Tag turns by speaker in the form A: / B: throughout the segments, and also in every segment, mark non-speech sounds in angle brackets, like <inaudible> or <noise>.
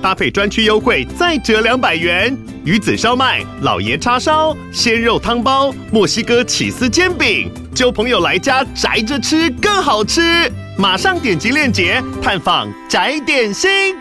A: 搭配专区优惠再折两百元。鱼子烧麦、老爷叉烧、鲜肉汤包、墨西哥起司煎饼，揪朋友来家宅着吃更好吃。马上点击链接探访宅点心。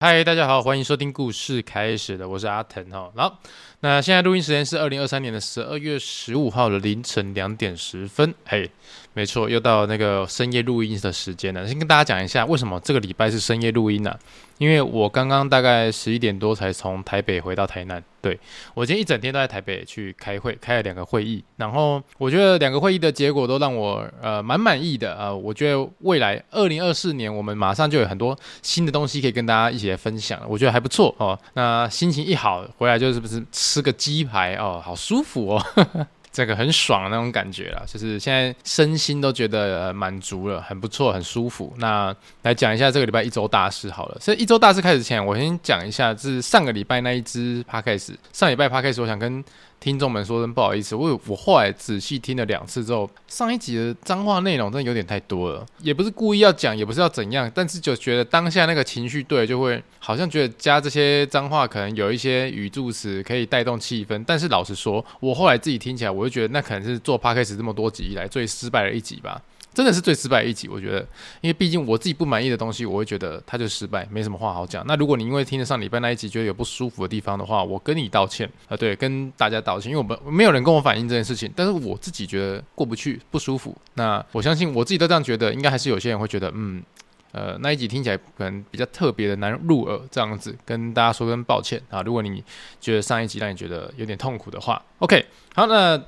B: 嗨，大家好，欢迎收听故事开始了，我是阿腾哈。好，那现在录音时间是二零二三年的十二月十五号的凌晨两点十分。嘿，没错，又到那个深夜录音的时间了。先跟大家讲一下，为什么这个礼拜是深夜录音呢、因为我刚刚大概十一点多才从台北回到台南，对，我今天一整天都在台北去开会，开了两个会议，然后我觉得两个会议的结果都让我呃蛮满意的啊、呃，我觉得未来二零二四年我们马上就有很多新的东西可以跟大家一起来分享，我觉得还不错哦。那心情一好回来就是不是吃个鸡排哦，好舒服哦。这个很爽的那种感觉啦，就是现在身心都觉得满足了，很不错，很舒服。那来讲一下这个礼拜一周大事好了。所以一周大事开始前，我先讲一下，是上个礼拜那一支 Podcast，上礼拜 Podcast，我想跟。听众们说声不好意思，我我后来仔细听了两次之后，上一集的脏话内容真的有点太多了，也不是故意要讲，也不是要怎样，但是就觉得当下那个情绪对，就会好像觉得加这些脏话可能有一些语助词可以带动气氛，但是老实说，我后来自己听起来，我就觉得那可能是做 Podcast 这么多集以来最失败的一集吧。真的是最失败的一集，我觉得，因为毕竟我自己不满意的东西，我会觉得它就失败，没什么话好讲。那如果你因为听了上礼拜那一集觉得有不舒服的地方的话，我跟你道歉啊，对，跟大家道歉，因为我们没有人跟我反映这件事情，但是我自己觉得过不去，不舒服。那我相信我自己都这样觉得，应该还是有些人会觉得，嗯，呃，那一集听起来可能比较特别的难入耳，这样子跟大家说声抱歉啊。如果你觉得上一集让你觉得有点痛苦的话，OK，好，那。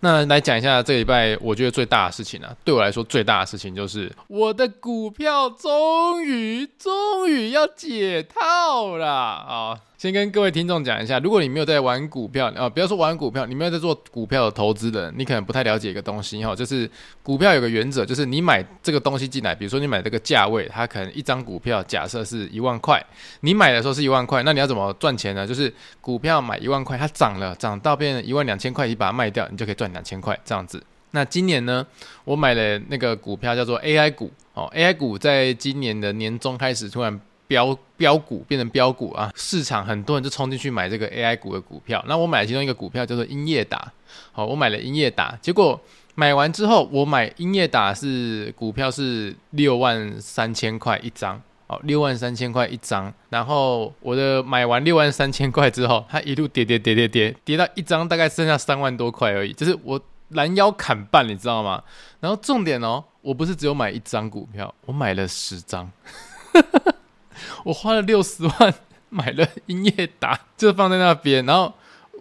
B: 那来讲一下这个礼拜我觉得最大的事情啊，对我来说最大的事情就是我的股票终于终于要解套了啊！先跟各位听众讲一下，如果你没有在玩股票啊，不要说玩股票，你没有在做股票的投资的，你可能不太了解一个东西哈，就是股票有个原则，就是你买这个东西进来，比如说你买这个价位，它可能一张股票假设是一万块，你买的时候是一万块，那你要怎么赚钱呢？就是股票买一万块，它涨了，涨到变成一万两千块，你把它卖掉，你就可以赚两千块这样子。那今年呢，我买了那个股票叫做 AI 股哦，AI 股在今年的年中开始突然。飙飙股变成飙股啊！市场很多人就冲进去买这个 AI 股的股票。那我买了其中一个股票叫做英业达，好，我买了英业达。结果买完之后，我买英业达是股票是六万三千块一张，哦，六万三千块一张。然后我的买完六万三千块之后，它一路跌跌跌跌跌，跌到一张大概剩下三万多块而已，就是我拦腰砍半，你知道吗？然后重点哦，我不是只有买一张股票，我买了十张。<laughs> 我花了六十万买了英业达，就放在那边。然后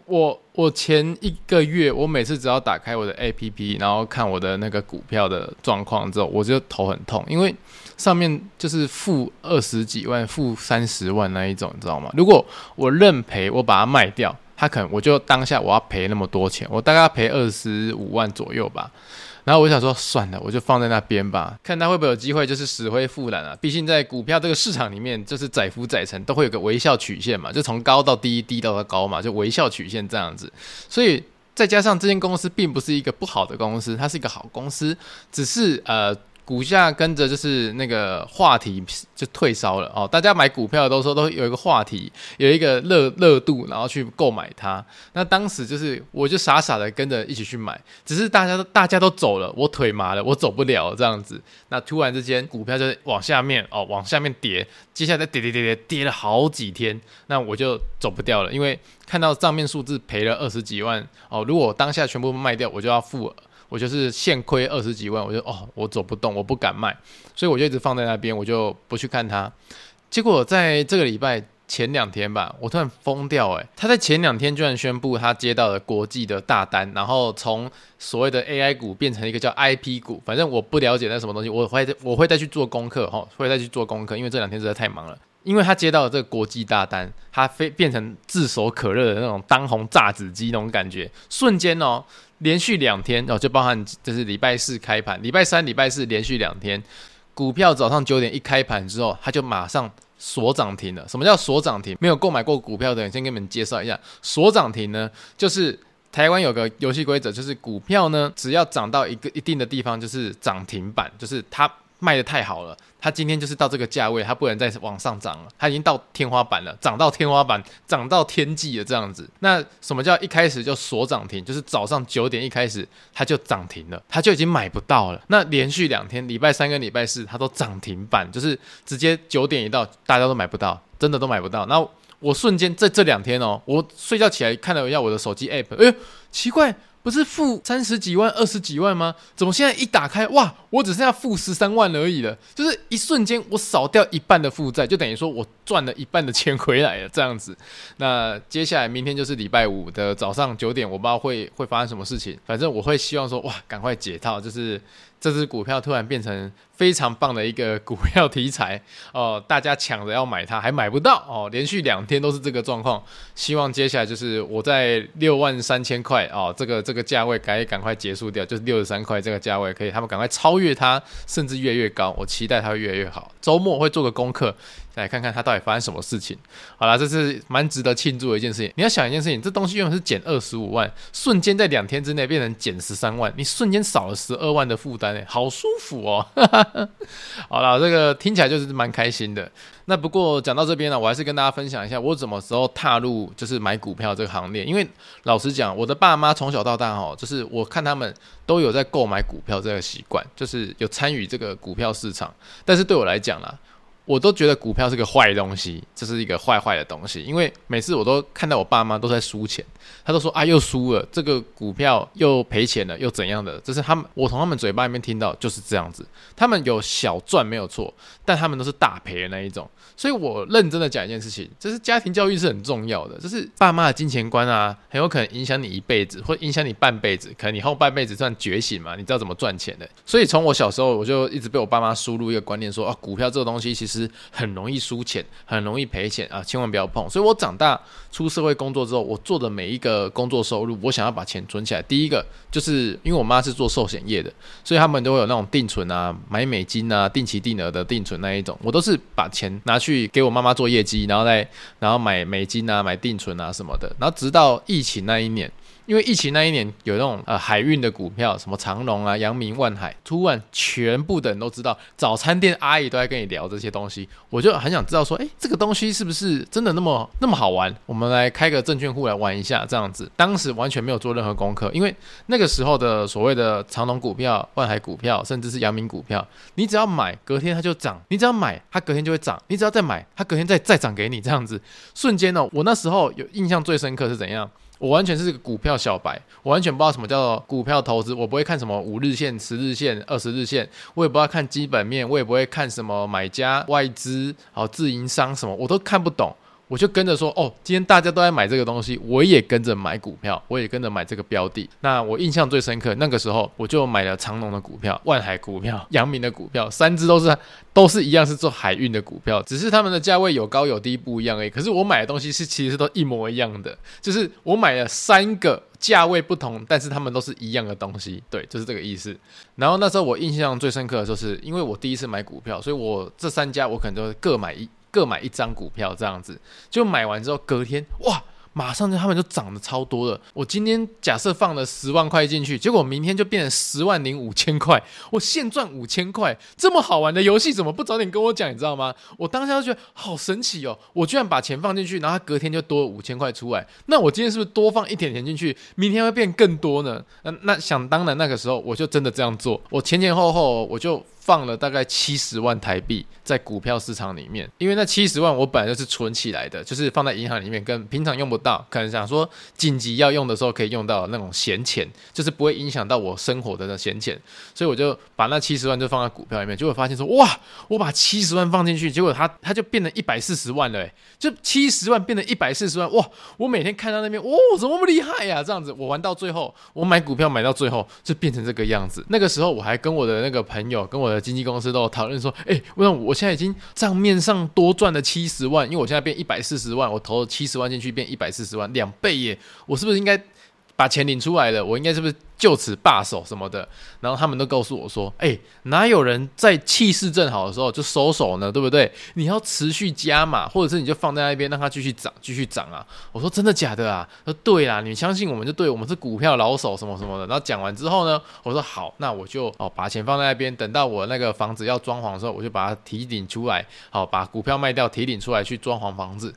B: 我我前一个月，我每次只要打开我的 APP，然后看我的那个股票的状况之后，我就头很痛，因为上面就是负二十几万、负三十万那一种，你知道吗？如果我认赔，我把它卖掉，它可能我就当下我要赔那么多钱，我大概要赔二十五万左右吧。然后我想说，算了，我就放在那边吧，看他会不会有机会，就是死灰复燃啊。毕竟在股票这个市场里面，就是载浮载沉，都会有个微笑曲线嘛，就从高到低，低到高嘛，就微笑曲线这样子。所以再加上这间公司并不是一个不好的公司，它是一个好公司，只是呃。股价跟着就是那个话题就退烧了哦，大家买股票都说都有一个话题，有一个热热度，然后去购买它。那当时就是我就傻傻的跟着一起去买，只是大家都大家都走了，我腿麻了，我走不了这样子。那突然之间股票就往下面哦，往下面跌，接下来跌跌跌跌跌了好几天，那我就走不掉了，因为看到账面数字赔了二十几万哦，如果当下全部卖掉，我就要付。我就是现亏二十几万，我就哦，我走不动，我不敢卖，所以我就一直放在那边，我就不去看它。结果在这个礼拜前两天吧，我突然疯掉诶，他在前两天居然宣布他接到了国际的大单，然后从所谓的 AI 股变成一个叫 IP 股，反正我不了解那什么东西，我会我会再去做功课哈，会再去做功课，因为这两天实在太忙了。因为他接到了这个国际大单，他非变成炙手可热的那种当红炸子鸡那种感觉，瞬间哦。连续两天哦，就包含就是礼拜四开盘，礼拜三、礼拜四连续两天，股票早上九点一开盘之后，它就马上锁涨停了。什么叫锁涨停？没有购买过股票的人，先给你们介绍一下，锁涨停呢，就是台湾有个游戏规则，就是股票呢，只要涨到一个一定的地方，就是涨停板，就是它。卖得太好了，它今天就是到这个价位，它不能再往上涨了，它已经到天花板了，涨到天花板，涨到天际了这样子。那什么叫一开始就锁涨停？就是早上九点一开始它就涨停了，它就已经买不到了。那连续两天，礼拜三跟礼拜四它都涨停板，就是直接九点一到，大家都买不到，真的都买不到。那我瞬间在这两天哦，我睡觉起来看了一下我的手机 app，哎，奇怪。不是负三十几万、二十几万吗？怎么现在一打开，哇，我只剩下负十三万而已了。就是一瞬间，我少掉一半的负债，就等于说我赚了一半的钱回来了，这样子。那接下来明天就是礼拜五的早上九点，我不知道会会发生什么事情。反正我会希望说，哇，赶快解套，就是。这只股票突然变成非常棒的一个股票题材 <laughs> 哦，大家抢着要买它，还买不到哦，连续两天都是这个状况。希望接下来就是我在六万三千块哦，这个这个价位赶赶快结束掉，就是六十三块这个价位可以，他们赶快超越它，甚至越越高。我期待它会越来越好。周末会做个功课。来看看它到底发生什么事情。好了，这是蛮值得庆祝的一件事情。你要想一件事情，这东西原本是减二十五万，瞬间在两天之内变成减十三万，你瞬间少了十二万的负担，哎，好舒服哦。<laughs> <laughs> 好了，这个听起来就是蛮开心的。那不过讲到这边呢，我还是跟大家分享一下我什么时候踏入就是买股票这个行列。因为老实讲，我的爸妈从小到大哦，就是我看他们都有在购买股票这个习惯，就是有参与这个股票市场。但是对我来讲啦。我都觉得股票是个坏东西，这是一个坏坏的东西，因为每次我都看到我爸妈都在输钱，他都说啊又输了，这个股票又赔钱了，又怎样的？这是他们，我从他们嘴巴里面听到就是这样子。他们有小赚没有错，但他们都是大赔的那一种。所以我认真的讲一件事情，就是家庭教育是很重要的，就是爸妈的金钱观啊，很有可能影响你一辈子，或影响你半辈子，可能你后半辈子算觉醒嘛，你知道怎么赚钱的。所以从我小时候，我就一直被我爸妈输入一个观念，说啊，股票这个东西其实。很容易输钱，很容易赔钱啊！千万不要碰。所以我长大出社会工作之后，我做的每一个工作收入，我想要把钱存起来。第一个就是因为我妈是做寿险业的，所以他们都会有那种定存啊，买美金啊，定期定额的定存那一种。我都是把钱拿去给我妈妈做业绩，然后再然后买美金啊，买定存啊什么的。然后直到疫情那一年。因为疫情那一年有那种呃海运的股票，什么长隆啊、阳明、万海，突然全部的人都知道，早餐店阿姨都在跟你聊这些东西，我就很想知道说，诶，这个东西是不是真的那么那么好玩？我们来开个证券户来玩一下，这样子。当时完全没有做任何功课，因为那个时候的所谓的长隆股票、万海股票，甚至是阳明股票，你只要买，隔天它就涨；你只要买，它隔天就会涨；你只要再买，它隔天再再涨给你，这样子。瞬间呢，我那时候有印象最深刻是怎样？我完全是个股票小白，我完全不知道什么叫做股票投资，我不会看什么五日线、十日线、二十日线，我也不知道看基本面，我也不会看什么买家、外资、好自营商什么，我都看不懂。我就跟着说哦，今天大家都在买这个东西，我也跟着买股票，我也跟着买这个标的。那我印象最深刻，那个时候我就买了长隆的股票、万海股票、<laughs> 阳明的股票，三只都是都是一样是做海运的股票，只是他们的价位有高有低不一样而已。可是我买的东西是其实都一模一样的，就是我买了三个价位不同，但是他们都是一样的东西，对，就是这个意思。然后那时候我印象最深刻的就是，因为我第一次买股票，所以我这三家我可能都各买一。各买一张股票，这样子就买完之后，隔天哇，马上就他们就涨得超多了。我今天假设放了十万块进去，结果明天就变成十万零五千块，我现赚五千块。这么好玩的游戏，怎么不早点跟我讲？你知道吗？我当下就觉得好神奇哦！我居然把钱放进去，然后隔天就多了五千块出来。那我今天是不是多放一点钱进去，明天会变更多呢？那那想当然，那个时候我就真的这样做。我前前后后我就。放了大概七十万台币在股票市场里面，因为那七十万我本来就是存起来的，就是放在银行里面，跟平常用不到，可能想说紧急要用的时候可以用到那种闲钱，就是不会影响到我生活的那闲钱，所以我就把那七十万就放在股票里面，结果发现说哇，我把七十万放进去，结果它它就变成一百四十万了，就七十万变成一百四十万，哇，我每天看到那边，哇，怎么那么厉害呀？这样子，我玩到最后，我买股票买到最后就变成这个样子。那个时候我还跟我的那个朋友跟我。经纪公司都有讨论说，哎、欸，为什么我现在已经账面上多赚了七十万，因为我现在变一百四十万，我投了七十万进去变一百四十万，两倍耶！我是不是应该把钱领出来了，我应该是不是就此罢手什么的？然后他们都告诉我说：“哎，哪有人在气势正好的时候就收手呢？对不对？你要持续加码，或者是你就放在那边让它继续涨，继续涨啊！”我说：“真的假的啊？”说：“对啦，你相信我们就对，我们是股票老手什么什么的。”然后讲完之后呢，我说：“好，那我就哦把钱放在那边，等到我那个房子要装潢的时候，我就把它提领出来，好把股票卖掉，提领出来去装潢房子。”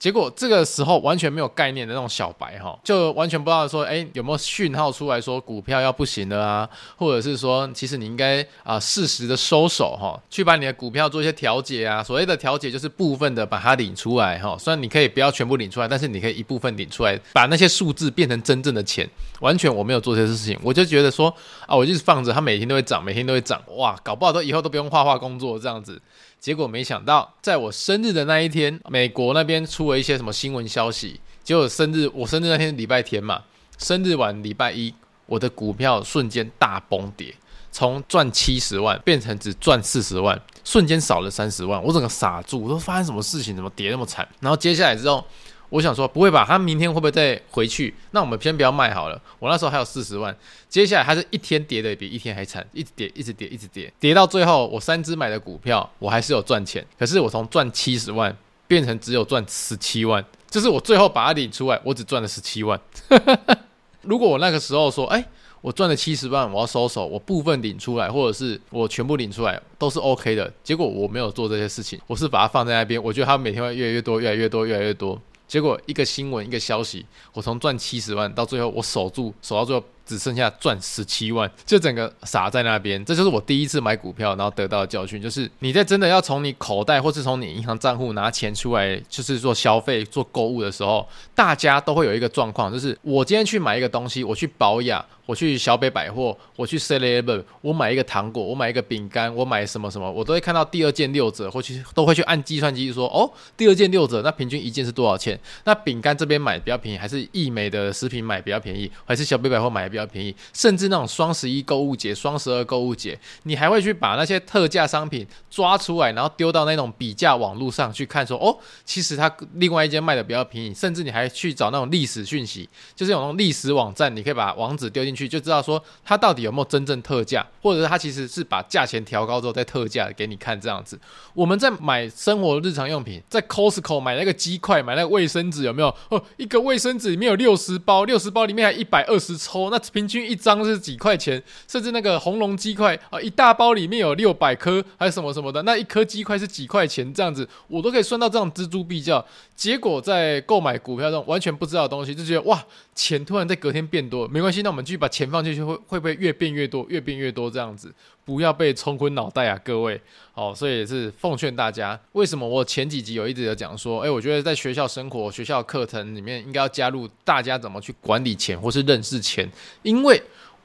B: 结果这个时候完全没有概念的那种小白哈，就完全不知道说，哎，有没有讯号出来说股票要不行了啊？或者是说，其实你应该啊适时的收手哈，去把你的股票做一些调节啊。所谓的调节就是部分的把它领出来哈，虽然你可以不要全部领出来，但是你可以一部分领出来，把那些数字变成真正的钱。完全我没有做这些事情，我就觉得说啊，我就是放着它每天都会涨，每天都会涨，哇，搞不好都以后都不用画画工作这样子。结果没想到，在我生日的那一天，美国那边出了一些什么新闻消息。结果生日，我生日那天礼拜天嘛，生日晚礼拜一，我的股票瞬间大崩跌，从赚七十万变成只赚四十万，瞬间少了三十万，我整个傻住，我说发生什么事情，怎么跌那么惨？然后接下来之后。我想说不会吧，他明天会不会再回去？那我们先不要卖好了。我那时候还有四十万，接下来还是一天跌的比一天还惨，一直跌，一直跌，一直跌，跌到最后，我三只买的股票我还是有赚钱，可是我从赚七十万变成只有赚十七万，就是我最后把它领出来，我只赚了十七万。<laughs> 如果我那个时候说，哎，我赚了七十万，我要收手，我部分领出来，或者是我全部领出来，都是 OK 的。结果我没有做这些事情，我是把它放在那边，我觉得它每天会越来越多，越来越多，越来越多。结果一个新闻，一个消息，我从赚七十万到最后我守住，守到最后。只剩下赚十七万，就整个傻在那边。这就是我第一次买股票，然后得到的教训，就是你在真的要从你口袋或是从你银行账户拿钱出来，就是做消费、做购物的时候，大家都会有一个状况，就是我今天去买一个东西，我去保养，我去小北百货，我去 Seven，我买一个糖果，我买一个饼干，我买什么什么，我都会看到第二件六折，或去都会去按计算机说，哦，第二件六折，那平均一件是多少钱？那饼干这边买比较便宜，还是易美的食品买比较便宜，还是小北百货买比较？比较便宜，甚至那种双十一购物节、双十二购物节，你还会去把那些特价商品抓出来，然后丢到那种比价网络上去看，说哦，其实它另外一间卖的比较便宜。甚至你还去找那种历史讯息，就是有那种历史网站，你可以把网址丢进去，就知道说它到底有没有真正特价，或者是它其实是把价钱调高之后再特价给你看这样子。我们在买生活日常用品，在 Costco 买那个鸡块，买那个卫生纸，有没有？哦，一个卫生纸里面有六十包，六十包里面还一百二十抽，那。平均一张是几块钱，甚至那个红龙鸡块啊，一大包里面有六百颗，还是什么什么的，那一颗鸡块是几块钱？这样子我都可以算到这样錙铢必较。结果在购买股票这种完全不知道的东西，就觉得哇，钱突然在隔天变多，没关系，那我们继续把钱放进去，会会不会越变越多，越变越多这样子？不要被冲昏脑袋啊，各位。好，所以也是奉劝大家，为什么我前几集有一直有讲说，诶，我觉得在学校生活、学校课程里面应该要加入大家怎么去管理钱或是认识钱，因为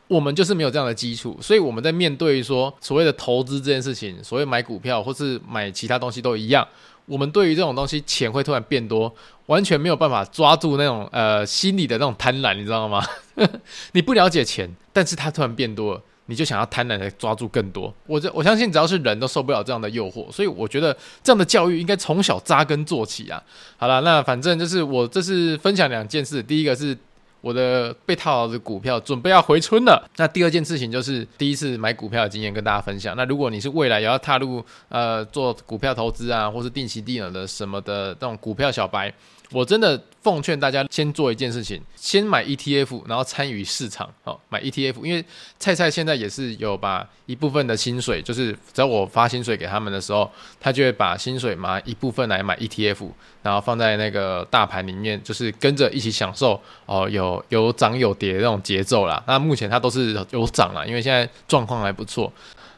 B: 我们就是没有这样的基础，所以我们在面对说所谓的投资这件事情，所谓买股票或是买其他东西都一样，我们对于这种东西钱会突然变多，完全没有办法抓住那种呃心理的那种贪婪，你知道吗？<laughs> 你不了解钱，但是它突然变多了。你就想要贪婪的抓住更多，我这我相信只要是人都受不了这样的诱惑，所以我觉得这样的教育应该从小扎根做起啊。好了，那反正就是我这是分享两件事，第一个是我的被套牢的股票准备要回春了，那第二件事情就是第一次买股票的经验跟大家分享。那如果你是未来也要踏入呃做股票投资啊，或是定期定额的什么的这种股票小白。我真的奉劝大家先做一件事情，先买 ETF，然后参与市场。好，买 ETF，因为蔡蔡现在也是有把一部分的薪水，就是只要我发薪水给他们的时候，他就会把薪水嘛一部分来买 ETF，然后放在那个大盘里面，就是跟着一起享受哦，有有涨有跌的那种节奏啦。那目前它都是有涨啦，因为现在状况还不错。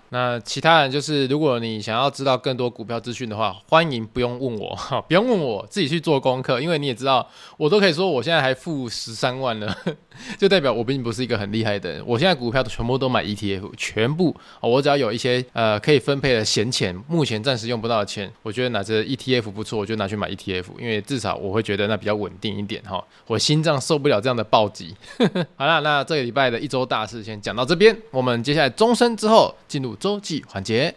B: 那其他人就是，如果你想要知道更多股票资讯的话，欢迎不用问我，哈，不用问我，自己去做功课，因为你也知道，我都可以说我现在还负十三万了。<laughs> 就代表我并不是一个很厉害的人。我现在股票全部都买 ETF，全部，我只要有一些呃可以分配的闲钱，目前暂时用不到的钱，我觉得拿着 ETF 不错，我就拿去买 ETF，因为至少我会觉得那比较稳定一点哈。我心脏受不了这样的暴击。好了，那这个礼拜的一周大事先讲到这边，我们接下来终身之后进入周记环节。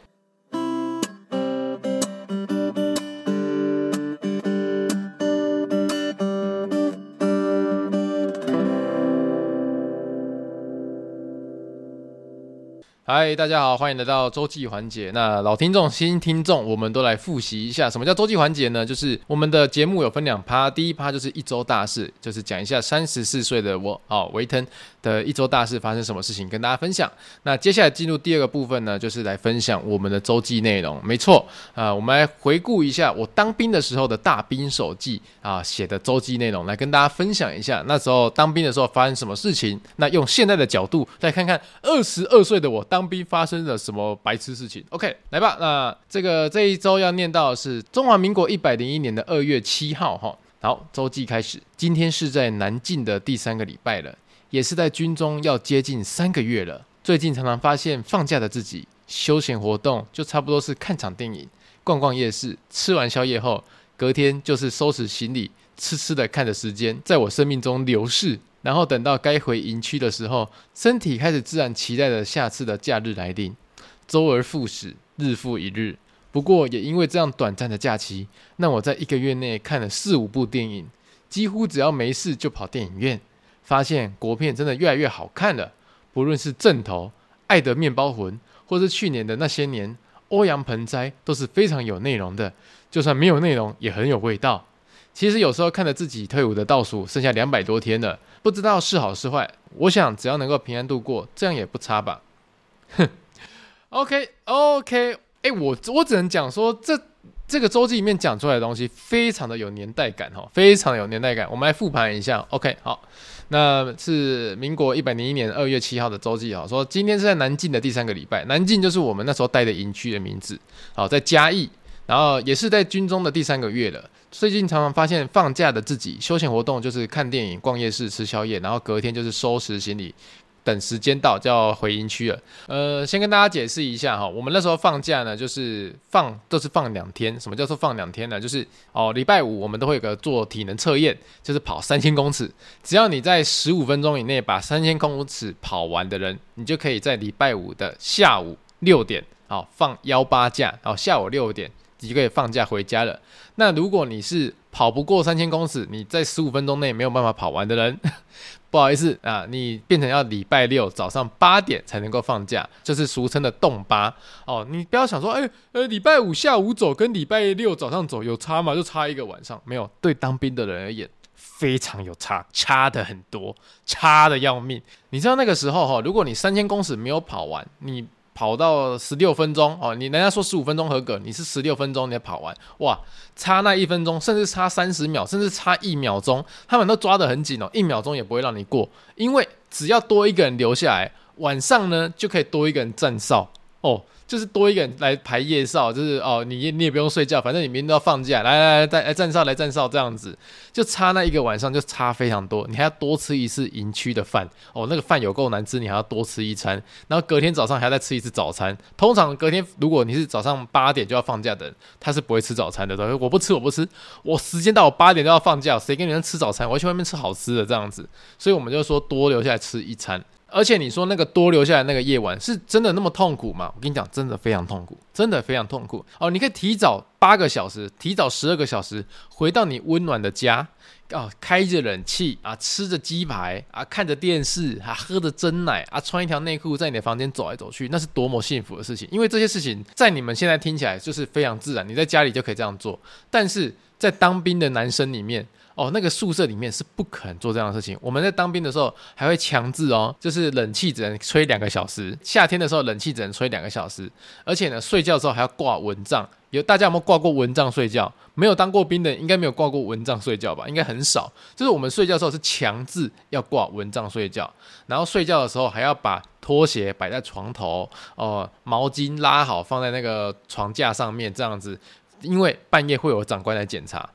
B: 嗨，大家好，欢迎来到周记环节。那老听众、新听众，我们都来复习一下，什么叫周记环节呢？就是我们的节目有分两趴，第一趴就是一周大事，就是讲一下三十四岁的我，哦，维腾的一周大事发生什么事情，跟大家分享。那接下来进入第二个部分呢，就是来分享我们的周记内容。没错，啊，我们来回顾一下我当兵的时候的大兵手记啊写的周记内容，来跟大家分享一下那时候当兵的时候发生什么事情。那用现在的角度再看看二十二岁的我当。当兵发生了什么白痴事情？OK，来吧。那这个这一周要念到的是中华民国一百零一年的二月七号，哈。好，周记开始。今天是在南进的第三个礼拜了，也是在军中要接近三个月了。最近常常发现放假的自己，休闲活动就差不多是看场电影、逛逛夜市，吃完宵夜后，隔天就是收拾行李，痴痴的看着时间在我生命中流逝。然后等到该回营区的时候，身体开始自然期待着下次的假日来临。周而复始，日复一日。不过也因为这样短暂的假期，让我在一个月内看了四五部电影，几乎只要没事就跑电影院。发现国片真的越来越好看了，不论是《正头》《爱的面包魂》，或是去年的那些年《欧阳盆栽》，都是非常有内容的。就算没有内容，也很有味道。其实有时候看着自己退伍的倒数剩下两百多天了，不知道是好是坏。我想只要能够平安度过，这样也不差吧。哼，<laughs> OK OK，哎，我我只能讲说，这这个周记里面讲出来的东西非常的有年代感哈，非常有年代感。我们来复盘一下，OK，好，那是民国一百零一年二月七号的周记哈，说今天是在南靖的第三个礼拜，南靖就是我们那时候待的营区的名字，好，在嘉义。然后也是在军中的第三个月了，最近常常发现放假的自己休闲活动就是看电影、逛夜市、吃宵夜，然后隔天就是收拾行李，等时间到就要回营区了。呃，先跟大家解释一下哈，我们那时候放假呢，就是放都是放两天。什么叫做放两天呢？就是哦，礼拜五我们都会有个做体能测验，就是跑三千公尺，只要你在十五分钟以内把三千公尺跑完的人，你就可以在礼拜五的下午六点，好放幺八假，然后下午六点。你就可以放假回家了。那如果你是跑不过三千公尺，你在十五分钟内没有办法跑完的人，<laughs> 不好意思啊，你变成要礼拜六早上八点才能够放假，就是俗称的动八哦。你不要想说，哎、欸，呃，礼拜五下午走跟礼拜六早上走有差吗？就差一个晚上，没有。对当兵的人而言，非常有差，差的很多，差的要命。你知道那个时候哈，如果你三千公尺没有跑完，你。跑到十六分钟哦，你人家说十五分钟合格，你是十六分钟你跑完，哇，差那一分钟，甚至差三十秒，甚至差一秒钟，他们都抓得很紧哦，一秒钟也不会让你过，因为只要多一个人留下来，晚上呢就可以多一个人站哨。哦。就是多一个人来排夜哨，就是哦，你你也不用睡觉，反正你明天都要放假，来来来，来，来站哨来站哨这样子，就差那一个晚上就差非常多，你还要多吃一次营区的饭哦，那个饭有够难吃，你还要多吃一餐，然后隔天早上还要再吃一次早餐。通常隔天如果你是早上八点就要放假的人，他是不会吃早餐的，他说，我不吃我不吃，我时间到我八点就要放假，谁跟你们吃早餐？我要去外面吃好吃的这样子，所以我们就说多留下来吃一餐。而且你说那个多留下来那个夜晚是真的那么痛苦吗？我跟你讲，真的非常痛苦，真的非常痛苦哦！你可以提早八个小时，提早十二个小时回到你温暖的家哦，开着冷气啊，吃着鸡排啊，看着电视啊，喝着真奶啊，穿一条内裤在你的房间走来走去，那是多么幸福的事情！因为这些事情在你们现在听起来就是非常自然，你在家里就可以这样做，但是在当兵的男生里面。哦，那个宿舍里面是不可能做这样的事情。我们在当兵的时候还会强制哦，就是冷气只能吹两个小时，夏天的时候冷气只能吹两个小时，而且呢，睡觉的时候还要挂蚊帐。有大家有没有挂过蚊帐睡觉？没有当过兵的应该没有挂过蚊帐睡觉吧？应该很少。就是我们睡觉的时候是强制要挂蚊帐睡觉，然后睡觉的时候还要把拖鞋摆在床头，哦、毛巾拉好放在那个床架上面这样子，因为半夜会有长官来检查。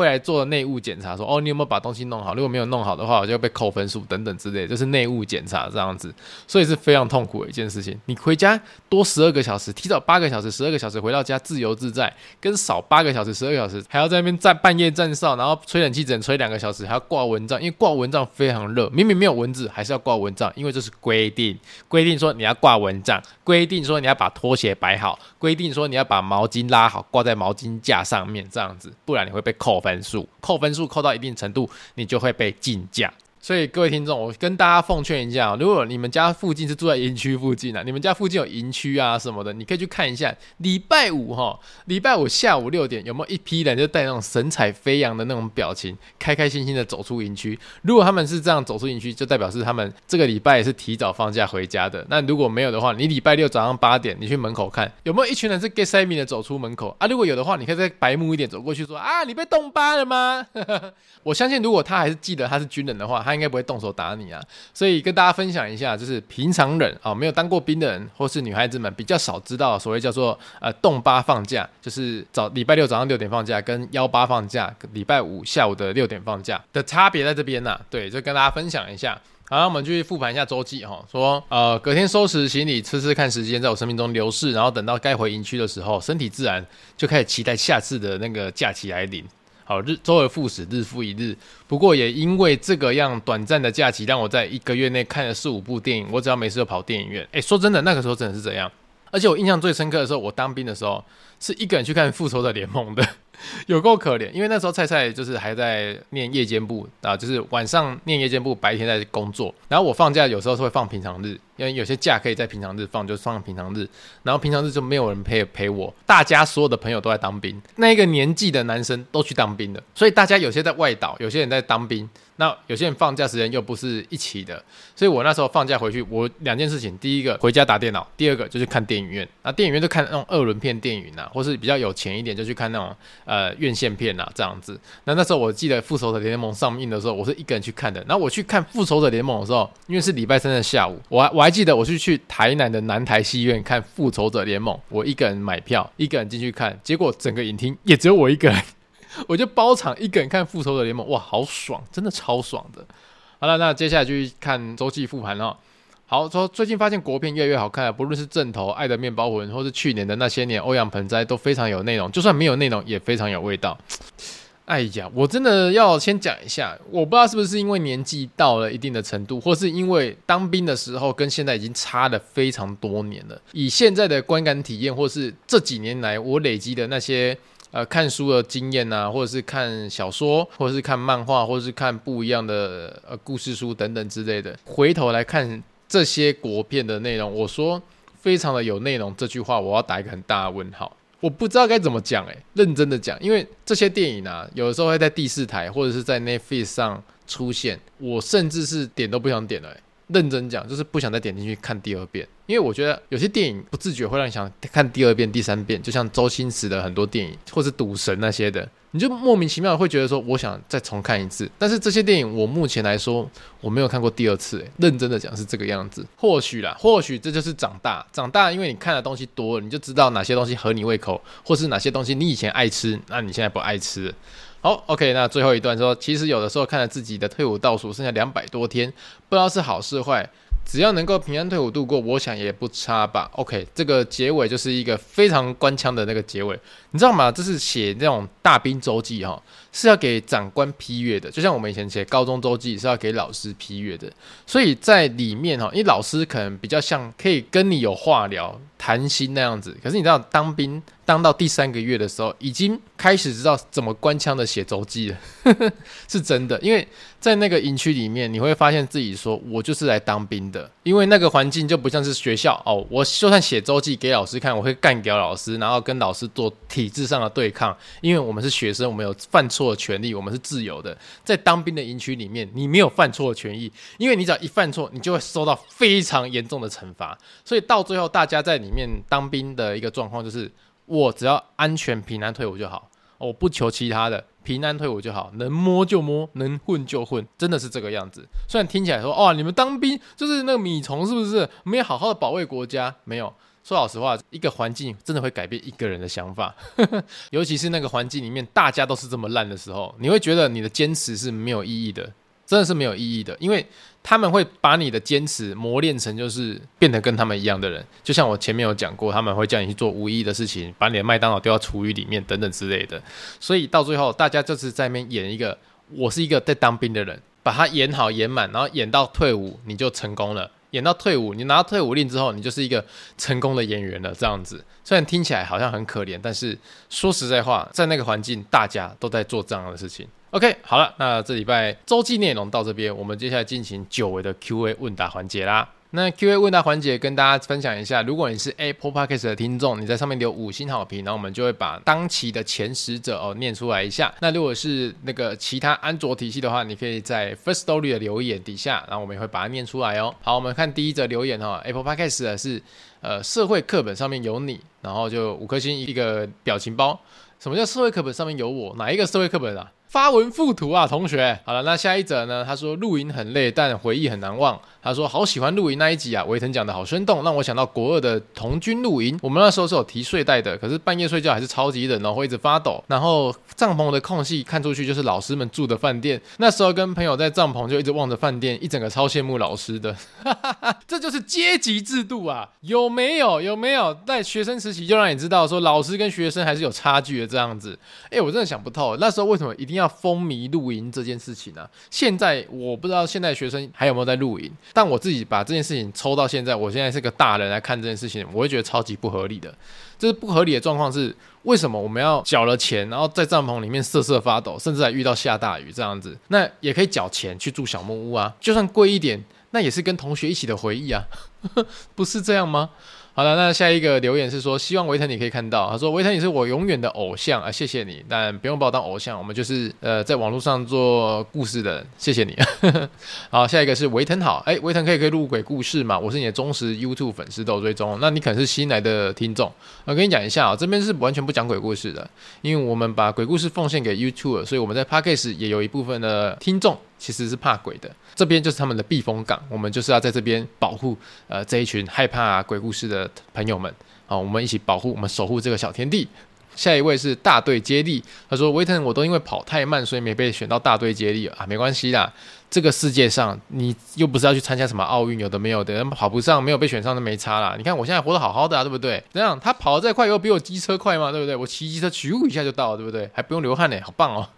B: 会来做内务检查，说哦，你有没有把东西弄好？如果没有弄好的话，我就要被扣分数等等之类，就是内务检查这样子，所以是非常痛苦的一件事情。你回家多十二个小时，提早八个小时、十二个小时回到家自由自在，跟少八个小时、十二个小时还要在那边站半夜站哨，然后吹冷气只能吹两个小时，还要挂蚊帐，因为挂蚊帐非常热，明明没有蚊子还是要挂蚊帐，因为这是规定，规定说你要挂蚊帐，规定说你要把拖鞋摆好，规定说你要把毛巾拉好挂在毛巾架上面这样子，不然你会被扣分。分数扣分数扣到一定程度，你就会被禁驾。所以各位听众，我跟大家奉劝一下，如果你们家附近是住在营区附近啊，你们家附近有营区啊什么的，你可以去看一下。礼拜五哈，礼拜五下午六点有没有一批人就带那种神采飞扬的那种表情，开开心心的走出营区？如果他们是这样走出营区，就代表是他们这个礼拜也是提早放假回家的。那如果没有的话，你礼拜六早上八点你去门口看有没有一群人是 get 塞米的走出门口啊？如果有的话，你可以再白目一点走过去说啊，你被冻巴了吗？我相信如果他还是记得他是军人的话，他应该不会动手打你啊，所以跟大家分享一下，就是平常人啊、哦，没有当过兵的人，或是女孩子们比较少知道所谓叫做呃冻八放假，就是早礼拜六早上六点放假，跟幺八放假，礼拜五下午的六点放假的差别在这边呢、啊。对，就跟大家分享一下。好，那我们去复盘一下周记哈，说呃隔天收拾行李，吃吃看时间在我生命中流逝，然后等到该回营区的时候，身体自然就开始期待下次的那个假期来临。好，日周而复始，日复一日。不过也因为这个样短暂的假期，让我在一个月内看了四五部电影。我只要没事就跑电影院。诶，说真的，那个时候真的是这样。而且我印象最深刻的时候，我当兵的时候是一个人去看《复仇者联盟》的。有够可怜，因为那时候菜菜就是还在念夜间部啊，就是晚上念夜间部，白天在工作。然后我放假有时候是会放平常日，因为有些假可以在平常日放，就放平常日。然后平常日就没有人陪陪我，大家所有的朋友都在当兵，那一个年纪的男生都去当兵了，所以大家有些在外岛，有些人在当兵。那有些人放假时间又不是一起的，所以我那时候放假回去，我两件事情，第一个回家打电脑，第二个就是看电影院。那电影院就看那种二轮片电影啊，或是比较有钱一点就去看那种呃院线片啊这样子。那那时候我记得《复仇者联盟》上映的时候，我是一个人去看的。然后我去看《复仇者联盟》的时候，因为是礼拜三的下午，我还我还记得我是去台南的南台戏院看《复仇者联盟》，我一个人买票，一个人进去看，结果整个影厅也只有我一个人。<laughs> 我就包场一个人看《复仇者联盟》，哇，好爽，真的超爽的。好了，那接下来就去看周记复盘了。好，说最近发现国片越来越好看，不论是正头、爱的面包魂，或是去年的那些年欧阳盆栽，都非常有内容。就算没有内容，也非常有味道。<tsk> 哎呀，我真的要先讲一下，我不知道是不是因为年纪到了一定的程度，或是因为当兵的时候跟现在已经差了非常多年了。以现在的观感体验，或是这几年来我累积的那些。呃，看书的经验啊，或者是看小说，或者是看漫画，或者是看不一样的呃故事书等等之类的，回头来看这些国片的内容，我说非常的有内容，这句话我要打一个很大的问号，我不知道该怎么讲，诶，认真的讲，因为这些电影啊，有的时候会在第四台或者是在 Netflix 上出现，我甚至是点都不想点了，诶，认真讲，就是不想再点进去看第二遍。因为我觉得有些电影不自觉会让你想看第二遍、第三遍，就像周星驰的很多电影，或是赌神那些的，你就莫名其妙会觉得说，我想再重看一次。但是这些电影我目前来说我没有看过第二次，诶，认真的讲是这个样子。或许啦，或许这就是长大，长大，因为你看的东西多了，你就知道哪些东西合你胃口，或是哪些东西你以前爱吃，那你现在不爱吃。好，OK，那最后一段说，其实有的时候看着自己的退伍倒数剩下两百多天，不知道是好是坏。只要能够平安退伍度过，我想也不差吧。OK，这个结尾就是一个非常官腔的那个结尾，你知道吗？这是写那种大兵周记哈，是要给长官批阅的，就像我们以前写高中周记是要给老师批阅的。所以在里面哈，因为老师可能比较像可以跟你有话聊、谈心那样子。可是你知道，当兵当到第三个月的时候，已经开始知道怎么官腔的写周记了，<laughs> 是真的，因为。在那个营区里面，你会发现自己说：“我就是来当兵的。”因为那个环境就不像是学校哦。我就算写周记给老师看，我会干掉老师，然后跟老师做体制上的对抗。因为我们是学生，我们有犯错的权利，我们是自由的。在当兵的营区里面，你没有犯错的权益，因为你只要一犯错，你就会受到非常严重的惩罚。所以到最后，大家在里面当兵的一个状况就是：我只要安全平安退伍就好，我不求其他的。平安退伍就好，能摸就摸，能混就混，真的是这个样子。虽然听起来说，哦，你们当兵就是那个米虫，是不是？没有好好的保卫国家，没有。说老实话，一个环境真的会改变一个人的想法，<laughs> 尤其是那个环境里面大家都是这么烂的时候，你会觉得你的坚持是没有意义的。真的是没有意义的，因为他们会把你的坚持磨练成就是变得跟他们一样的人。就像我前面有讲过，他们会叫你去做无意义的事情，把你的麦当劳丢到厨余里面等等之类的。所以到最后，大家就是在那边演一个，我是一个在当兵的人，把他演好演满，然后演到退伍你就成功了。演到退伍，你拿到退伍令之后，你就是一个成功的演员了。这样子，虽然听起来好像很可怜，但是说实在话，在那个环境，大家都在做这样的事情。OK，好了，那这礼拜周记内容到这边，我们接下来进行久违的 Q&A 问答环节啦。那 Q&A 问答环节跟大家分享一下，如果你是 Apple Podcast 的听众，你在上面留五星好评，然后我们就会把当期的前十者哦念出来一下。那如果是那个其他安卓体系的话，你可以在 First Story 的留言底下，然后我们也会把它念出来哦。好，我们看第一则留言哈，Apple Podcast 的是呃社会课本上面有你，然后就五颗星一个表情包。什么叫社会课本上面有我？哪一个社会课本啊？发文附图啊，同学。好了，那下一则呢？他说露营很累，但回忆很难忘。他说好喜欢露营那一集啊，维腾讲的好生动，让我想到国二的童军露营。我们那时候是有提睡袋的，可是半夜睡觉还是超级冷然后，会一直发抖。然后帐篷的空隙看出去就是老师们住的饭店。那时候跟朋友在帐篷就一直望着饭店，一整个超羡慕老师的。这就是阶级制度啊，有没有？有没有？在学生时期就让你知道说老师跟学生还是有差距的这样子。哎，我真的想不透，那时候为什么一定要要风靡露营这件事情呢、现在我不知道现在学生还有没有在露营，但我自己把这件事情抽到现在，我现在是个大人来看这件事情，我会觉得超级不合理的。这是不合理的状况是为什么我们要缴了钱，然后在帐篷里面瑟瑟发抖，甚至还遇到下大雨这样子？那也可以缴钱去住小木屋啊，就算贵一点，那也是跟同学一起的回忆啊，<laughs> 不是这样吗？好了，那下一个留言是说，希望维腾你可以看到。他说维腾你是我永远的偶像啊，谢谢你，但不用把我当偶像，我们就是呃在网络上做故事的人，谢谢你。好，下一个是维腾好，哎，维腾可以可以录鬼故事吗？我是你的忠实 YouTube 粉丝，都追踪。那你可能是新来的听众，我跟你讲一下啊，这边是完全不讲鬼故事的，因为我们把鬼故事奉献给 YouTube，所以我们在 Podcast 也有一部分的听众。其实是怕鬼的，这边就是他们的避风港，我们就是要在这边保护呃这一群害怕鬼故事的朋友们，好，我们一起保护，我们守护这个小天地。下一位是大队接力，他说威腾，我都因为跑太慢，所以没被选到大队接力啊，没关系啦，这个世界上你又不是要去参加什么奥运，有的没有的，跑不上没有被选上都没差啦。你看我现在活得好好的啊，对不对？这样他跑得再快，又比我机车快嘛，对不对？我骑机车咻一下就到了，对不对？还不用流汗呢，好棒哦。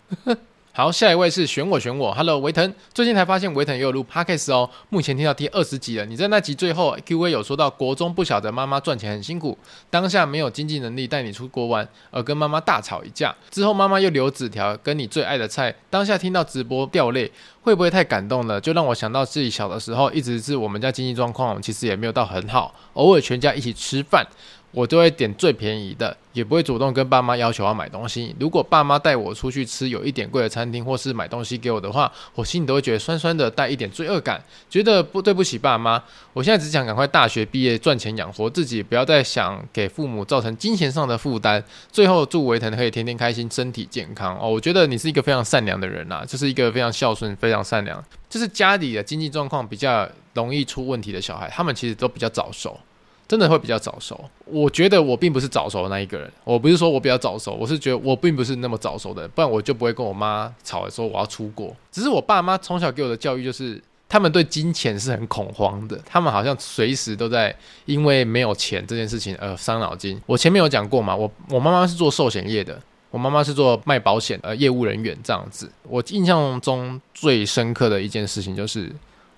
B: 好，下一位是选我选我，Hello 维腾，最近才发现维腾也有录 Podcast 哦，目前听到第二十集了。你在那集最后 Q&A 有说到国中不晓得妈妈赚钱很辛苦，当下没有经济能力带你出国玩，而跟妈妈大吵一架，之后妈妈又留纸条跟你最爱的菜，当下听到直播掉泪，会不会太感动了？就让我想到自己小的时候，一直是我们家经济状况其实也没有到很好，偶尔全家一起吃饭。我都会点最便宜的，也不会主动跟爸妈要求要买东西。如果爸妈带我出去吃有一点贵的餐厅，或是买东西给我的话，我心里都会觉得酸酸的，带一点罪恶感，觉得不对不起爸妈。我现在只想赶快大学毕业，赚钱养活自己，不要再想给父母造成金钱上的负担。最后祝维腾可以天天开心，身体健康哦。我觉得你是一个非常善良的人呐，就是一个非常孝顺、非常善良，就是家里的经济状况比较容易出问题的小孩，他们其实都比较早熟。真的会比较早熟，我觉得我并不是早熟的那一个人。我不是说我比较早熟，我是觉得我并不是那么早熟的，不然我就不会跟我妈吵说我要出国。只是我爸妈从小给我的教育就是，他们对金钱是很恐慌的，他们好像随时都在因为没有钱这件事情而伤脑筋。我前面有讲过嘛，我我妈妈是做寿险业的，我妈妈是做卖保险呃业务人员这样子。我印象中最深刻的一件事情就是。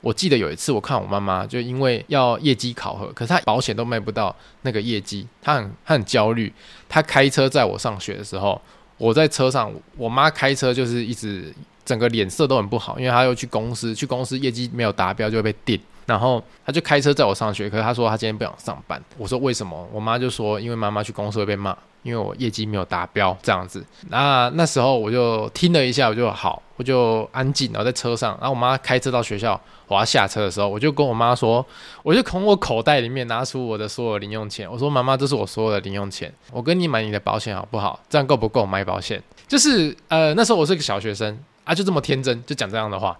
B: 我记得有一次，我看我妈妈就因为要业绩考核，可是她保险都卖不到那个业绩，她很她很焦虑。她开车载我上学的时候，我在车上，我妈开车就是一直整个脸色都很不好，因为她又去公司，去公司业绩没有达标就会被定。然后她就开车载我上学，可是她说她今天不想上班。我说为什么？我妈就说因为妈妈去公司会被骂。因为我业绩没有达标，这样子，那那时候我就听了一下，我就好，我就安静，然后在车上，然后我妈开车到学校，我要下车的时候，我就跟我妈说，我就从我口袋里面拿出我的所有零用钱，我说妈妈，这是我所有的零用钱，我跟你买你的保险好不好？这样够不够买保险？就是呃那时候我是一个小学生啊，就这么天真，就讲这样的话，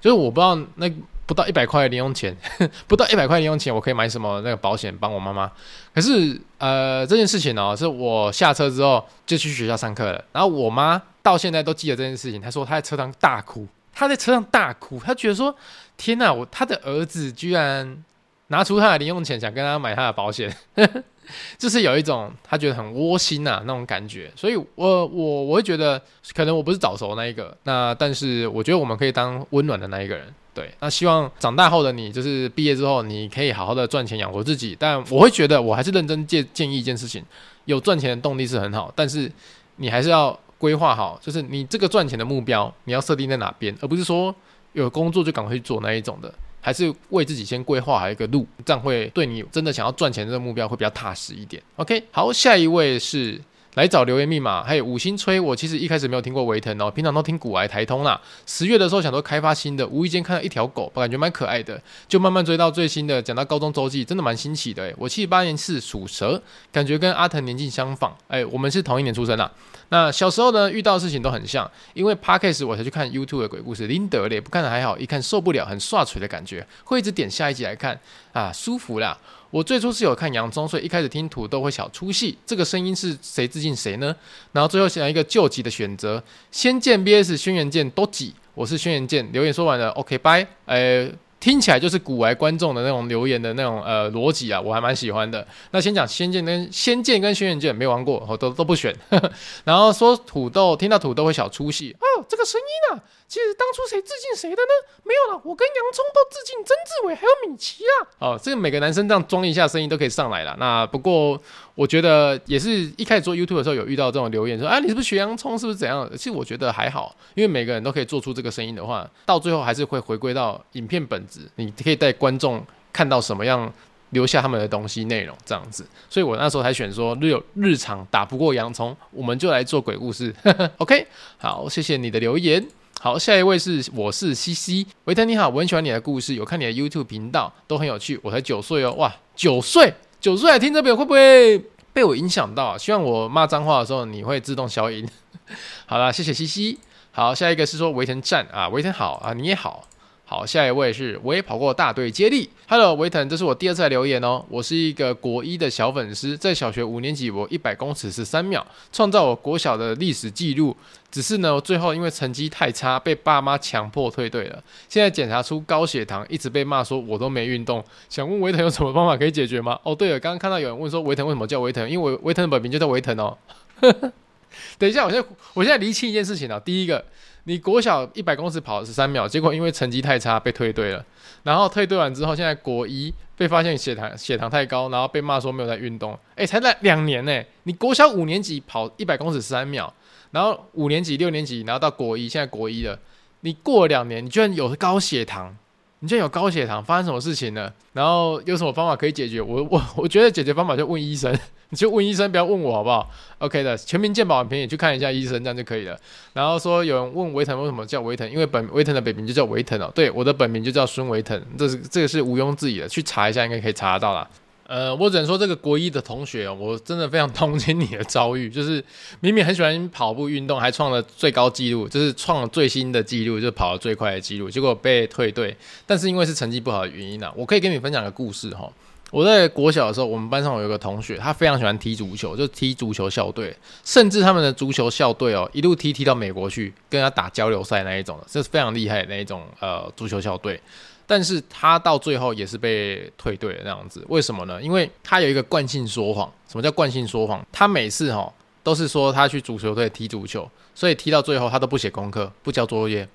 B: 就是我不知道那。不到一百块零用钱，<laughs> 不到一百块零用钱，我可以买什么那个保险帮我妈妈？可是呃，这件事情呢、是我下车之后就去学校上课了。然后我妈到现在都记得这件事情。她说她在车上大哭，他在车上大哭，他觉得说天哪，我他的儿子居然拿出他的零用钱想跟他买他的保险，<laughs> 就是有一种他觉得很窝心呐、啊、那种感觉。所以我我我会觉得可能我不是早熟那一个，那但是我觉得我们可以当温暖的那一个人。对，那希望长大后的你，就是毕业之后，你可以好好的赚钱养活自己。但我会觉得，我还是认真建建议一件事情：有赚钱的动力是很好，但是你还是要规划好，就是你这个赚钱的目标你要设定在哪边，而不是说有工作就赶快去做那一种的，还是为自己先规划好一个路，这样会对你真的想要赚钱这个目标会比较踏实一点。OK，好，下一位是。来找留言密码，还有五星吹。我其实一开始没有听过维腾哦，平常都听古癌台通啦。十月的时候想说开发新的，无意间看到一条狗，我感觉蛮可爱的，就慢慢追到最新的，讲到高中周记，真的蛮新奇的。我七十八年是属蛇，感觉跟阿腾年纪相仿。哎，我们是同一年出生的。那小时候呢，遇到的事情都很像，因为 Podcast 我才去看 YouTube 的鬼故事，林德嘞，不看还好，一看受不了，很刷嘴的感觉，会一直点下一集来看啊，舒服啦。我最初是有看洋葱，所以一开始听土豆会小出戏。这个声音是谁致敬谁呢？然后最后想一个救急的选择，仙剑 VS 轩辕剑都挤。我是轩辕剑，留言说完了，OK，拜。呃，听起来就是股癌观众的那种留言的那种呃逻辑啊，我还蛮喜欢的。那先讲仙剑跟仙剑跟轩辕剑没玩过，我都都不选。<laughs> 然后说土豆，听到土豆会小出戏哦，这个声音啊。其实当初谁致敬谁的呢？没有了，我跟洋葱都致敬曾志伟还有米奇啊。哦，这个每个男生这样装一下声音都可以上来了。那不过我觉得也是一开始做 YouTube 的时候有遇到这种留言说，啊，你是不是学洋葱？是不是怎样？其实我觉得还好，因为每个人都可以做出这个声音的话，到最后还是会回归到影片本质。你可以带观众看到什么样，留下他们的东西内容这样子。所以我那时候才选说日日常打不过洋葱，我们就来做鬼故事。<laughs> OK，好，谢谢你的留言。好，下一位是我是西西维腾，你好，我很喜欢你的故事，有看你的 YouTube 频道，都很有趣。我才九岁哦，哇，九岁九岁来听这边，会不会被我影响到啊？希望我骂脏话的时候你会自动消音。好啦，谢谢西西。好，下一个是说维腾站啊，维腾好啊，你也好。好，下一位是我也跑过大队接力。Hello，维腾，这是我第二次来留言哦。我是一个国一的小粉丝，在小学五年级，我一百公尺十三秒，创造我国小的历史记录。只是呢，我最后因为成绩太差，被爸妈强迫退队了。现在检查出高血糖，一直被骂说我都没运动。想问维腾有什么方法可以解决吗？哦，对了，刚刚看到有人问说维腾为什么叫维腾，因为维腾的本名就叫维腾哦。<laughs> 等一下，我现在我现在厘清一件事情啊。第一个。你国小一百公尺跑十三秒，结果因为成绩太差被退队了。然后退队完之后，现在国一被发现血糖血糖太高，然后被骂说没有在运动。诶，才来两年呢！你国小五年级跑一百公尺十三秒，然后五年级、六年级，然后到国一，现在国一了。你过两年，你居然有高血糖。你现在有高血糖，发生什么事情了？然后有什么方法可以解决？我我我觉得解决方法就问医生，<laughs> 你就问医生，不要问我好不好？OK 的，全民健保很便宜，去看一下医生，这样就可以了。然后说有人问维腾为什么叫维腾，因为本维腾的本名就叫维腾哦。对，我的本名就叫孙维腾，这是这个是毋庸置疑的，去查一下应该可以查得到啦。呃，我只能说这个国一的同学，我真的非常同情你的遭遇，就是明明很喜欢跑步运动，还创了最高纪录，就是创了最新的纪录，就是跑了最快的纪录，结果被退队。但是因为是成绩不好的原因呢、啊，我可以跟你分享个故事哈。我在国小的时候，我们班上有一个同学，他非常喜欢踢足球，就踢足球校队，甚至他们的足球校队哦，一路踢踢到美国去，跟他打交流赛那一种的，这是非常厉害的那一种呃足球校队。但是他到最后也是被退队了那样子，为什么呢？因为他有一个惯性说谎。什么叫惯性说谎？他每次哈都是说他去足球队踢足球，所以踢到最后他都不写功课，不交作业。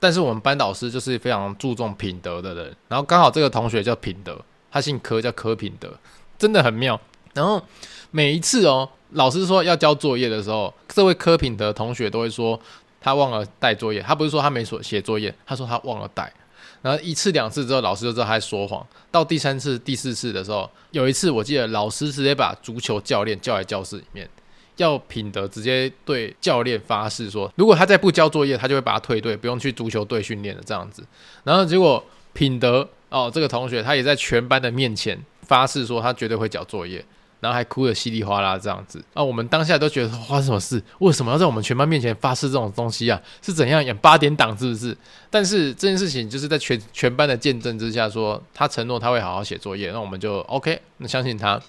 B: 但是我们班导师就是非常注重品德的人，然后刚好这个同学叫品德，他姓柯，叫柯品德，真的很妙。然后每一次哦，老师说要交作业的时候，这位柯品德同学都会说他忘了带作业。他不是说他没所写作业，他说他忘了带。然后一次两次之后，老师就知道他在说谎。到第三次、第四次的时候，有一次我记得老师直接把足球教练叫来教室里面，要品德直接对教练发誓说，如果他再不交作业，他就会把他退队，不用去足球队训练了这样子。然后结果品德哦，这个同学他也在全班的面前发誓说，他绝对会交作业。然后还哭得稀里哗啦这样子啊，我们当下都觉得发生什么事？为什么要在我们全班面前发誓这种东西啊？是怎样演八点档是不是？但是这件事情就是在全全班的见证之下说，他承诺他会好好写作业，那我们就 OK，那相信他。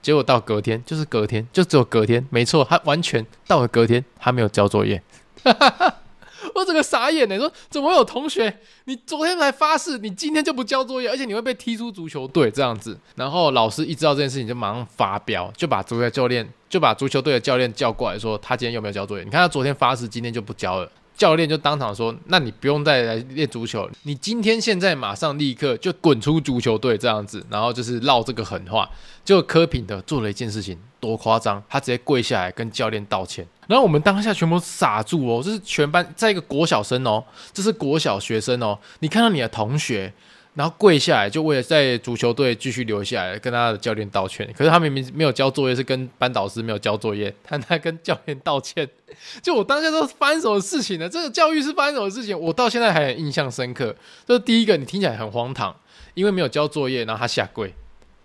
B: 结果到隔天，就是隔天，就只有隔天，没错，他完全到了隔天，他没有交作业。哈哈哈。我整个傻眼呢，说怎么会有同学？你昨天才发誓，你今天就不交作业，而且你会被踢出足球队这样子。然后老师一知道这件事情，就马上发飙，就把足球教练就把足球队的教练叫过来说，他今天有没有交作业？你看他昨天发誓，今天就不交了。教练就当场说：“那你不用再来练足球，你今天现在马上立刻就滚出足球队这样子。”然后就是唠这个狠话。就柯品的做了一件事情，多夸张！他直接跪下来跟教练道歉。然后我们当下全部傻住哦，这是全班在一个国小生哦，这是国小学生哦，你看到你的同学。然后跪下来，就为了在足球队继续留下来，跟他的教练道歉。可是他明明没有交作业，是跟班导师没有交作业，他在跟教练道歉。就我当下都发生什么事情呢？这个教育是发生什么事情？我到现在还很印象深刻。就是第一个，你听起来很荒唐，因为没有交作业，然后他下跪，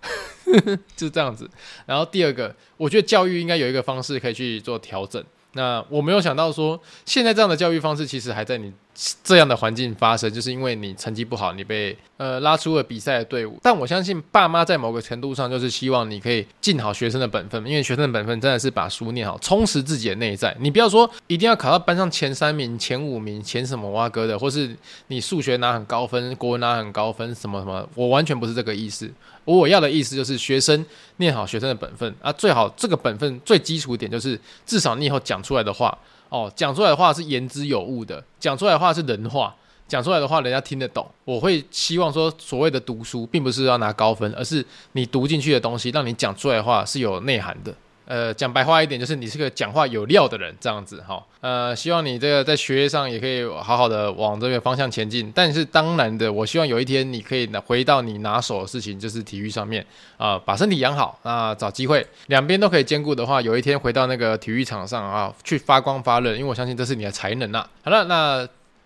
B: <laughs> 就是这样子。然后第二个，我觉得教育应该有一个方式可以去做调整。那我没有想到说，现在这样的教育方式其实还在你。这样的环境发生，就是因为你成绩不好，你被呃拉出了比赛的队伍。但我相信爸妈在某个程度上就是希望你可以尽好学生的本分，因为学生的本分真的是把书念好，充实自己的内在。你不要说一定要考到班上前三名、前五名、前什么哇哥的，或是你数学拿很高分、国文拿很高分什么什么，我完全不是这个意思。我要的意思就是学生念好学生的本分啊，最好这个本分最基础点就是至少你以后讲出来的话。哦，讲出来的话是言之有物的，讲出来的话是人话，讲出来的话人家听得懂。我会希望说，所谓的读书，并不是要拿高分，而是你读进去的东西，让你讲出来的话是有内涵的。呃，讲白话一点，就是你是个讲话有料的人，这样子哈。呃，希望你这个在学业上也可以好好的往这个方向前进。但是当然的，我希望有一天你可以拿回到你拿手的事情，就是体育上面啊，把身体养好啊，找机会两边都可以兼顾的话，有一天回到那个体育场上啊，去发光发热，因为我相信这是你的才能啊。好了，那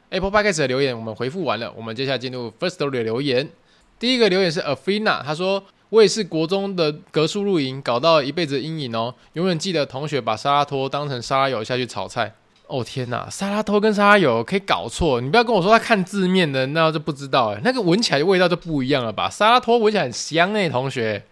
B: Apple Podcast 的留言我们回复完了，我们接下来进入 Firstory 的留言。第一个留言是 Afina，他说。我也是国中的格数露营，搞到一辈子阴影哦。永远记得同学把沙拉托当成沙拉油下去炒菜。哦天哪，沙拉托跟沙拉油可以搞错？你不要跟我说他看字面的，那就不知道哎。那个闻起来的味道就不一样了吧？沙拉托闻起来很香哎，同学。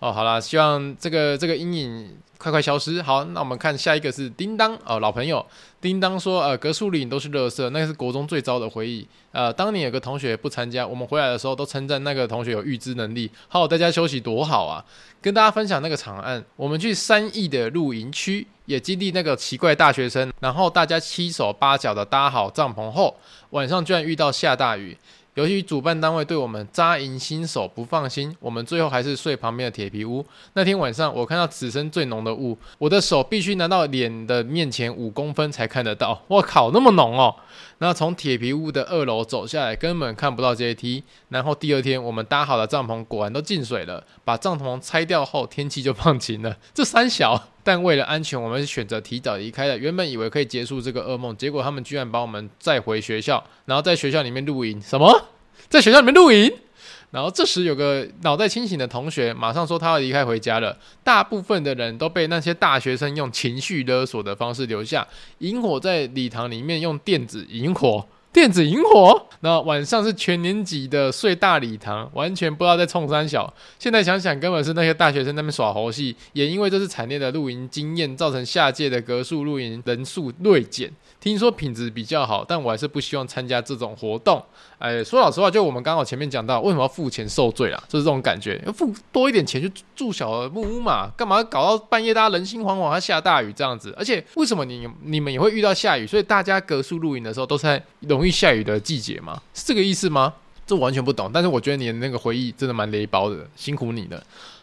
B: 哦，好啦，希望这个这个阴影快快消失。好，那我们看下一个是叮当哦，老朋友。叮当说：“呃，格树林都是垃圾，那个是国中最糟的回忆。呃，当年有个同学不参加，我们回来的时候都称赞那个同学有预知能力，好大家休息多好啊！跟大家分享那个场案，我们去三义的露营区，也经历那个奇怪大学生，然后大家七手八脚的搭好帐篷后，晚上居然遇到下大雨。”由于主办单位对我们扎营新手不放心，我们最后还是睡旁边的铁皮屋。那天晚上，我看到此生最浓的雾，我的手必须拿到脸的面前五公分才看得到。我靠，那么浓哦！那从铁皮屋的二楼走下来，根本看不到阶梯。然后第二天，我们搭好的帐篷果然都进水了。把帐篷拆掉后，天气就放晴了。<laughs> 这三小，但为了安全，我们选择提早离开了。原本以为可以结束这个噩梦，结果他们居然把我们载回学校，然后在学校里面露营。什么？在学校里面露营？然后这时有个脑袋清醒的同学马上说他要离开回家了。大部分的人都被那些大学生用情绪勒索的方式留下，萤火在礼堂里面用电子萤火，电子萤火。那晚上是全年级的睡大礼堂，完全不知道在冲三小。现在想想，根本是那些大学生在那边耍猴戏。也因为这次惨烈的露营经验，造成下届的格数露营人数锐减。听说品质比较好，但我还是不希望参加这种活动。哎，说老实话，就我们刚好前面讲到，为什么要付钱受罪啊？就是这种感觉，付多一点钱去住小木屋嘛？干嘛搞到半夜大家人心惶惶，还下大雨这样子？而且为什么你你们也会遇到下雨？所以大家格数露营的时候都是在容易下雨的季节吗？是这个意思吗？这完全不懂。但是我觉得你的那个回忆真的蛮雷包的，辛苦你了。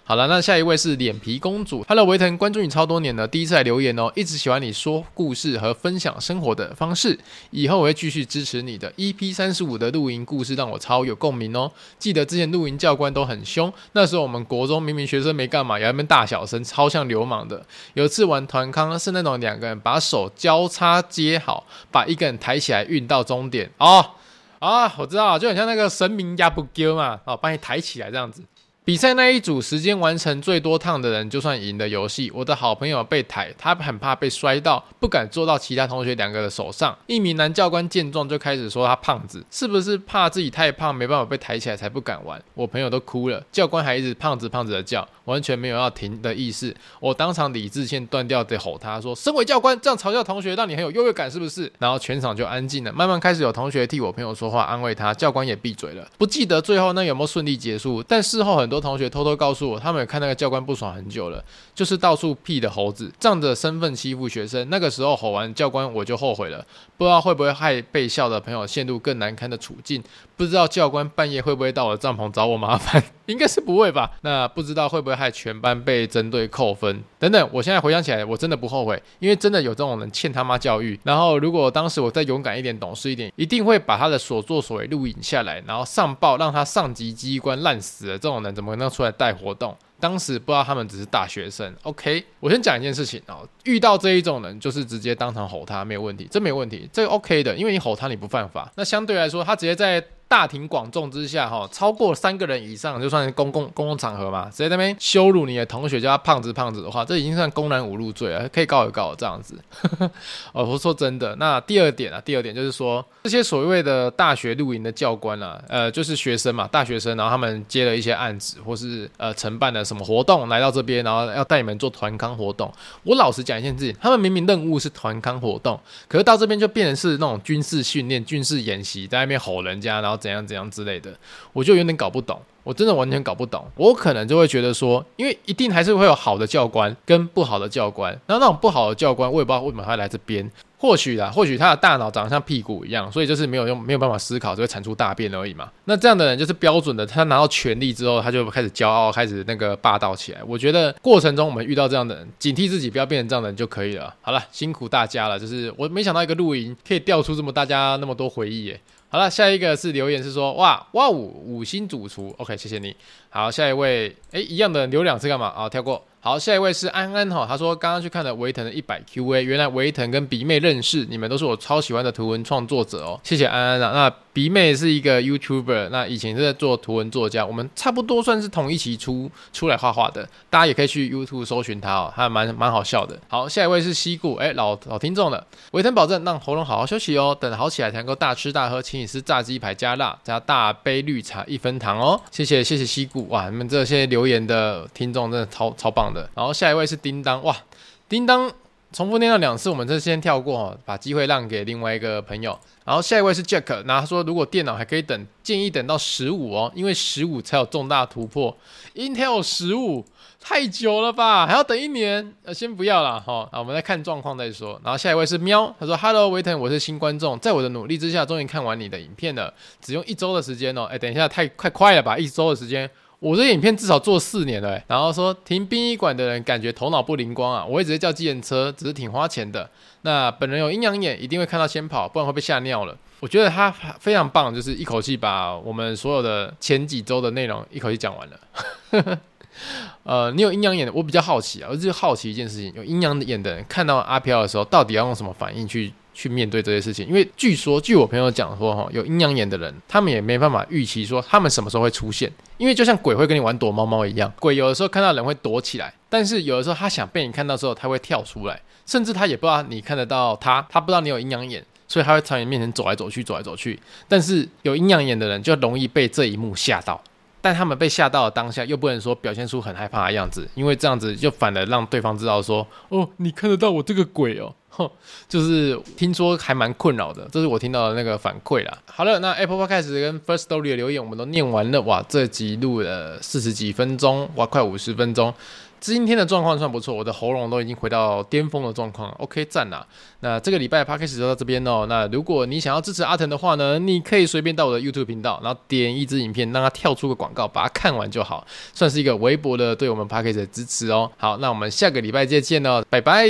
B: 好了，那下一位是脸皮公主。Hello，维腾，关注你超多年了，第一次来留言哦，一直喜欢你说故事和分享生活的方式，以后我会继续支持你的。EP 三十五的露营故事让我超有共鸣哦。记得之前露营教官都很凶，那时候我们国中明明学生没干嘛，也在那边大小声，超像流氓的。有次玩团康是那种两个人把手交叉接好，把一个人抬起来运到终点哦。啊，我知道，就很像那个神明压不丢嘛，哦，把你抬起来这样子。比赛那一组时间完成最多趟的人就算赢的游戏。我的好朋友被抬，他很怕被摔到，不敢坐到其他同学两个的手上。一名男教官见状就开始说他胖子，是不是怕自己太胖没办法被抬起来才不敢玩？我朋友都哭了，教官还一直胖子胖子的叫，完全没有要停的意思。我当场理智线断掉的吼他说：“身为教官这样嘲笑同学，让你很有优越感是不是？”然后全场就安静了，慢慢开始有同学替我朋友说话安慰他，教官也闭嘴了。不记得最后那有没有顺利结束，但事后很多。同学偷偷告诉我，他们有看那个教官不爽很久了，就是到处屁的猴子，仗着身份欺负学生。那个时候吼完教官，我就后悔了，不知道会不会害被笑的朋友陷入更难堪的处境。不知道教官半夜会不会到我的帐篷找我麻烦？<laughs> 应该是不会吧？那不知道会不会害全班被针对扣分等等？我现在回想起来，我真的不后悔，因为真的有这种人欠他妈教育。然后如果当时我再勇敢一点、懂事一点，一定会把他的所作所为录影下来，然后上报，让他上级机关烂死了。这种人怎么能出来带活动？当时不知道他们只是大学生。OK，我先讲一件事情哦，遇到这一种人，就是直接当场吼他，没有问题，这没有问题，这 OK 的，因为你吼他你不犯法。那相对来说，他直接在。大庭广众之下，哈，超过三个人以上就算是公共公共场合嘛，直接在那边羞辱你的同学，叫他胖子胖子的话，这已经算公然侮辱罪了，可以告一告这样子。<laughs> 哦，我说真的，那第二点啊，第二点就是说，这些所谓的大学露营的教官啊，呃，就是学生嘛，大学生，然后他们接了一些案子，或是呃承办的什么活动来到这边，然后要带你们做团康活动。我老实讲一件事情，他们明明任务是团康活动，可是到这边就变成是那种军事训练、军事演习，在那边吼人家，然后。怎样怎样之类的，我就有点搞不懂，我真的完全搞不懂。我可能就会觉得说，因为一定还是会有好的教官跟不好的教官，然后那种不好的教官，我也不知道为什么他来这边。或许啦，或许他的大脑长得像屁股一样，所以就是没有用，没有办法思考，就会产出大便而已嘛。那这样的人就是标准的，他拿到权力之后，他就开始骄傲，开始那个霸道起来。我觉得过程中我们遇到这样的人，警惕自己不要变成这样的人就可以了。好了，辛苦大家了，就是我没想到一个露营可以调出这么大家那么多回忆耶。好了，下一个是留言是说，哇哇五五星主厨，OK，谢谢你。好，下一位，哎，一样的留两次干嘛？啊，跳过。好，下一位是安安哈，他说刚刚去看了维腾的一百 QA，原来维腾跟鼻妹认识，你们都是我超喜欢的图文创作者哦，谢谢安安啊。那鼻妹是一个 YouTuber，那以前是在做图文作家，我们差不多算是同一期出出来画画的，大家也可以去 YouTube 搜寻他哦，他还蛮蛮好笑的。好，下一位是西固，哎，老老听众了，维腾保证让喉咙好好休息哦，等好起来才能够大吃大喝，请你吃炸鸡排加辣加大杯绿茶一分糖哦，谢谢谢谢西固，哇，你们这些留言的听众真的超超棒的。然后下一位是叮当，哇，叮当。重复念了两次，我们这先跳过哈，把机会让给另外一个朋友。然后下一位是 Jack，那他说如果电脑还可以等，建议等到十五哦，因为十五才有重大突破。Intel 十五太久了吧，还要等一年？呃，先不要了哈，啊我们再看状况再说。然后下一位是喵，他说 Hello 维腾，我是新观众，在我的努力之下，终于看完你的影片了，只用一周的时间哦。哎，等一下，太快快了吧，一周的时间。我这影片至少做四年了，欸，然后说停殡仪馆的人感觉头脑不灵光啊，我会直接叫计程车，只是挺花钱的。那本人有阴阳眼，一定会看到先跑，不然会被吓尿了。我觉得他非常棒，就是一口气把我们所有的前几周的内容一口气讲完了。呃，你有阴阳眼的，我比较好奇啊，我就好奇一件事情，有阴阳眼的人看到阿飘的时候，到底要用什么反应去？去面对这些事情，因为据说，据我朋友讲说，哈，有阴阳眼的人，他们也没办法预期说他们什么时候会出现，因为就像鬼会跟你玩躲猫猫一样，鬼有的时候看到人会躲起来，但是有的时候他想被你看到之后，他会跳出来，甚至他也不知道你看得到他，他不知道你有阴阳眼，所以他会朝你面前走来走去，走来走去。但是有阴阳眼的人就容易被这一幕吓到，但他们被吓到的当下又不能说表现出很害怕的样子，因为这样子就反而让对方知道说，哦，你看得到我这个鬼哦。<laughs> 就是听说还蛮困扰的，这是我听到的那个反馈啦。好了，那 Apple Podcast 跟 First Story 的留言我们都念完了。哇，这集录了四十几分钟，哇，快五十分钟。今天的状况算不错，我的喉咙都已经回到巅峰的状况。OK，赞啦。那这个礼拜 Podcast 就到这边哦。那如果你想要支持阿腾的话呢，你可以随便到我的 YouTube 频道，然后点一支影片，让它跳出个广告，把它看完就好，算是一个微薄的对我们 Podcast 的支持哦。好，那我们下个礼拜再见哦，拜拜。